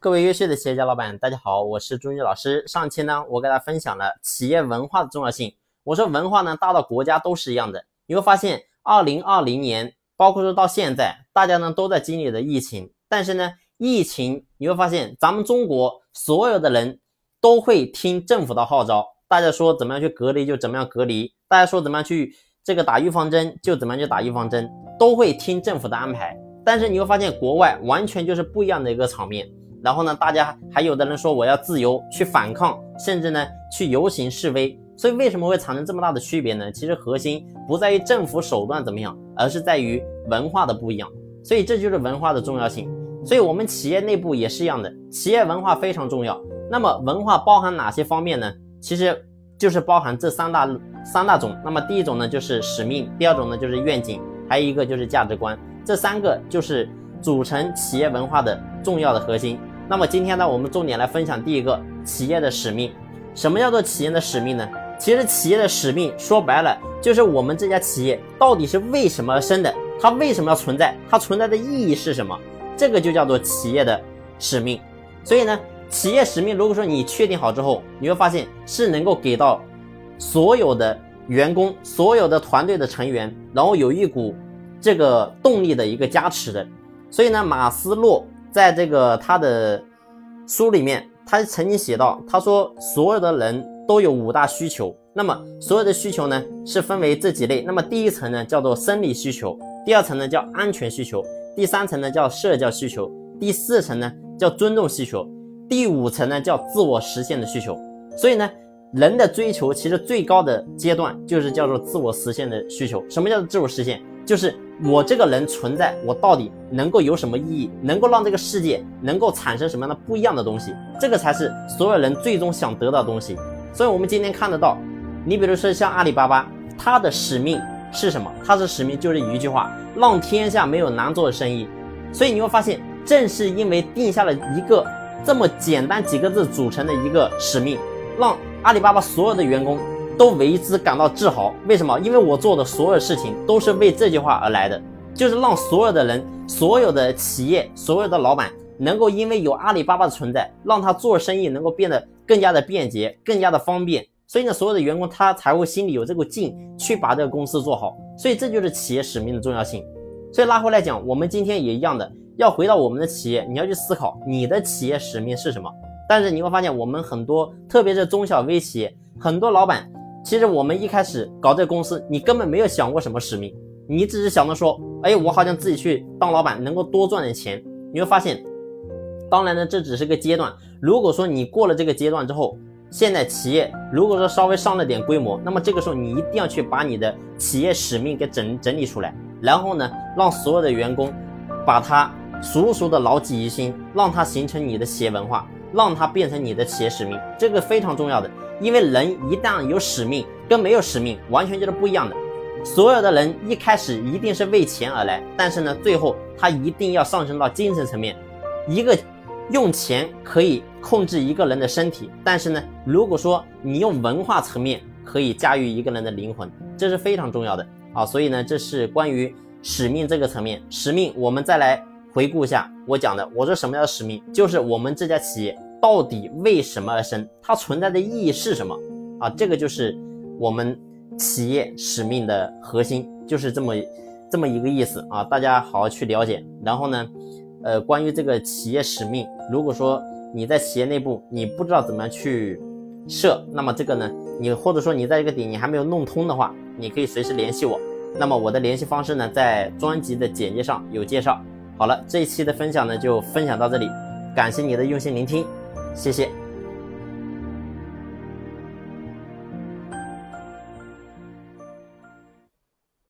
各位优秀的企业家老板，大家好，我是朱军老师。上期呢，我给大家分享了企业文化的重要性。我说文化呢，大到国家都是一样的。你会发现，二零二零年，包括说到现在，大家呢都在经历着疫情。但是呢，疫情你会发现，咱们中国所有的人都会听政府的号召，大家说怎么样去隔离就怎么样隔离，大家说怎么样去这个打预防针就怎么样去打预防针，都会听政府的安排。但是你会发现，国外完全就是不一样的一个场面。然后呢，大家还有的人说我要自由去反抗，甚至呢去游行示威。所以为什么会产生这么大的区别呢？其实核心不在于政府手段怎么样，而是在于文化的不一样。所以这就是文化的重要性。所以我们企业内部也是一样的，企业文化非常重要。那么文化包含哪些方面呢？其实就是包含这三大三大种。那么第一种呢就是使命，第二种呢就是愿景，还有一个就是价值观。这三个就是组成企业文化的重要的核心。那么今天呢，我们重点来分享第一个企业的使命。什么叫做企业的使命呢？其实企业的使命说白了，就是我们这家企业到底是为什么而生的，它为什么要存在，它存在的意义是什么？这个就叫做企业的使命。所以呢，企业使命如果说你确定好之后，你会发现是能够给到所有的员工、所有的团队的成员，然后有一股这个动力的一个加持的。所以呢，马斯洛。在这个他的书里面，他曾经写到，他说所有的人都有五大需求，那么所有的需求呢是分为这几类，那么第一层呢叫做生理需求，第二层呢叫安全需求，第三层呢叫社交需求，第四层呢叫尊重需求，第五层呢叫自我实现的需求。所以呢，人的追求其实最高的阶段就是叫做自我实现的需求。什么叫做自我实现？就是我这个人存在，我到底能够有什么意义？能够让这个世界能够产生什么样的不一样的东西？这个才是所有人最终想得到的东西。所以，我们今天看得到，你比如说像阿里巴巴，它的使命是什么？它的使命就是一句话：让天下没有难做的生意。所以你会发现，正是因为定下了一个这么简单几个字组成的一个使命，让阿里巴巴所有的员工。都为之感到自豪，为什么？因为我做的所有事情都是为这句话而来的，就是让所有的人、所有的企业、所有的老板能够因为有阿里巴巴的存在，让他做生意能够变得更加的便捷、更加的方便。所以呢，所有的员工他才会心里有这个劲去把这个公司做好。所以这就是企业使命的重要性。所以拉回来讲，我们今天也一样的，要回到我们的企业，你要去思考你的企业使命是什么。但是你会发现，我们很多，特别是中小微企业，很多老板。其实我们一开始搞这个公司，你根本没有想过什么使命，你只是想着说，哎，我好像自己去当老板能够多赚点钱。你会发现，当然呢，这只是个阶段。如果说你过了这个阶段之后，现在企业如果说稍微上了点规模，那么这个时候你一定要去把你的企业使命给整整理出来，然后呢，让所有的员工把它熟熟的牢记于心，让它形成你的企业文化，让它变成你的企业使命，这个非常重要的。因为人一旦有使命，跟没有使命完全就是不一样的。所有的人一开始一定是为钱而来，但是呢，最后他一定要上升到精神层面。一个用钱可以控制一个人的身体，但是呢，如果说你用文化层面可以驾驭一个人的灵魂，这是非常重要的啊。所以呢，这是关于使命这个层面。使命，我们再来回顾一下我讲的。我说什么叫使命？就是我们这家企业。到底为什么而生？它存在的意义是什么？啊，这个就是我们企业使命的核心，就是这么这么一个意思啊！大家好好去了解。然后呢，呃，关于这个企业使命，如果说你在企业内部你不知道怎么样去设，那么这个呢，你或者说你在这个点你还没有弄通的话，你可以随时联系我。那么我的联系方式呢，在专辑的简介上有介绍。好了，这一期的分享呢就分享到这里，感谢你的用心聆听。谢谢。